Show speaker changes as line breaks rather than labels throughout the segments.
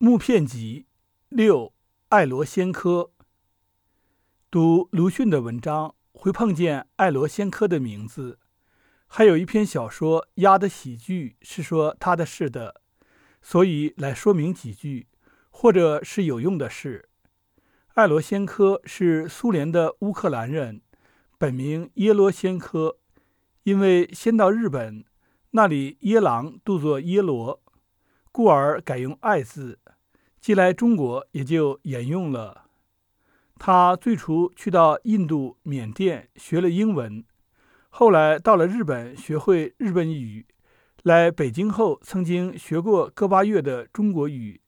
木片集六爱罗仙科。读鲁迅的文章会碰见爱罗仙科的名字，还有一篇小说《鸭的喜剧》是说他的事的，所以来说明几句，或者是有用的事。爱罗仙科是苏联的乌克兰人，本名耶罗仙科，因为先到日本，那里耶郎读作耶罗。故而改用“爱”字，既来中国也就沿用了。他最初去到印度、缅甸学了英文，后来到了日本学会日本语。来北京后，曾经学过个把月的中国语，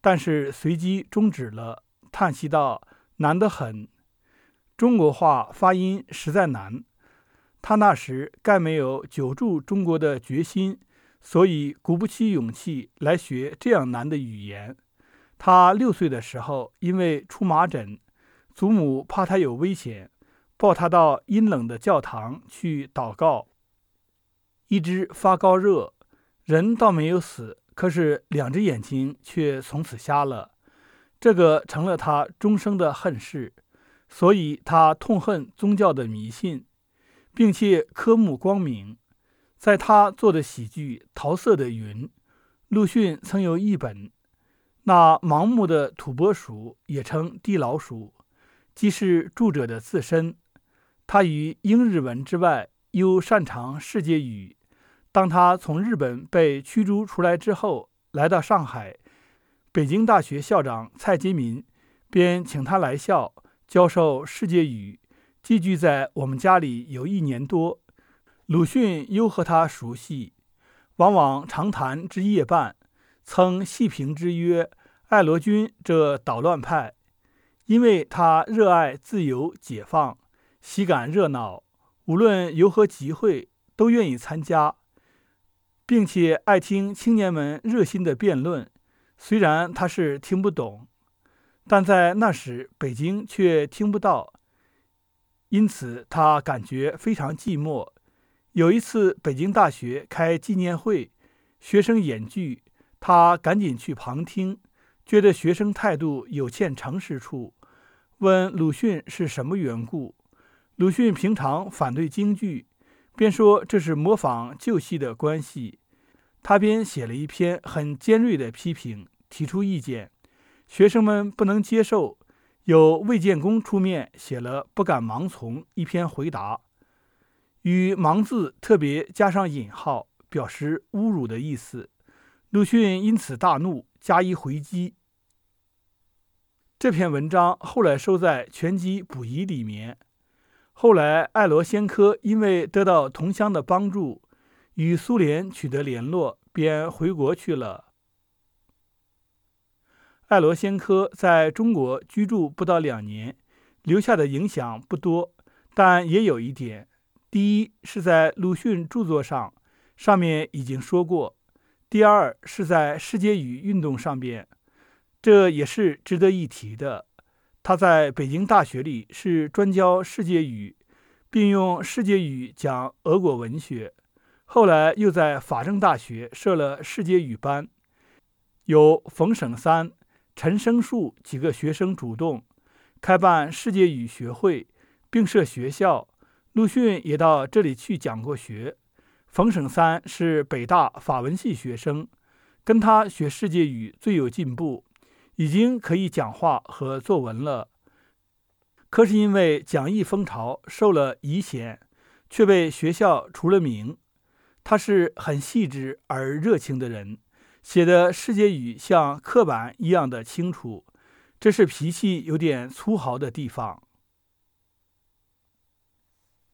但是随即终止了，叹息道：“难得很，中国话发音实在难。”他那时概没有久住中国的决心。所以鼓不起勇气来学这样难的语言。他六岁的时候，因为出麻疹，祖母怕他有危险，抱他到阴冷的教堂去祷告。一直发高热，人倒没有死，可是两只眼睛却从此瞎了。这个成了他终生的恨事，所以他痛恨宗教的迷信，并且科目光明。在他做的喜剧《桃色的云》，鲁迅曾有一本。那盲目的土拨鼠也称地老鼠，即是著者的自身。他于英日文之外，又擅长世界语。当他从日本被驱逐出来之后，来到上海，北京大学校长蔡金民便请他来校教授世界语，寄居在我们家里有一年多。鲁迅又和他熟悉，往往长谈之夜半，曾细评之曰：“爱罗君这捣乱派，因为他热爱自由解放，喜感热闹，无论有何集会都愿意参加，并且爱听青年们热心的辩论。虽然他是听不懂，但在那时北京却听不到，因此他感觉非常寂寞。”有一次，北京大学开纪念会，学生演剧，他赶紧去旁听，觉得学生态度有欠诚实处，问鲁迅是什么缘故。鲁迅平常反对京剧，便说这是模仿旧戏的关系。他便写了一篇很尖锐的批评，提出意见，学生们不能接受，由魏建功出面写了《不敢盲从》一篇回答。与“盲”字特别加上引号，表示侮辱的意思。鲁迅因此大怒，加以回击。这篇文章后来收在《全集补遗》里面。后来，爱罗先科因为得到同乡的帮助，与苏联取得联络，便回国去了。爱罗先科在中国居住不到两年，留下的影响不多，但也有一点。第一是在鲁迅著作上，上面已经说过；第二是在世界语运动上边，这也是值得一提的。他在北京大学里是专教世界语，并用世界语讲俄国文学。后来又在法政大学设了世界语班，由冯省三、陈生树几个学生主动开办世界语学会，并设学校。鲁迅也到这里去讲过学。冯省三是北大法文系学生，跟他学世界语最有进步，已经可以讲话和作文了。可是因为讲义风潮受了疑嫌，却被学校除了名。他是很细致而热情的人，写的世界语像刻板一样的清楚，这是脾气有点粗豪的地方。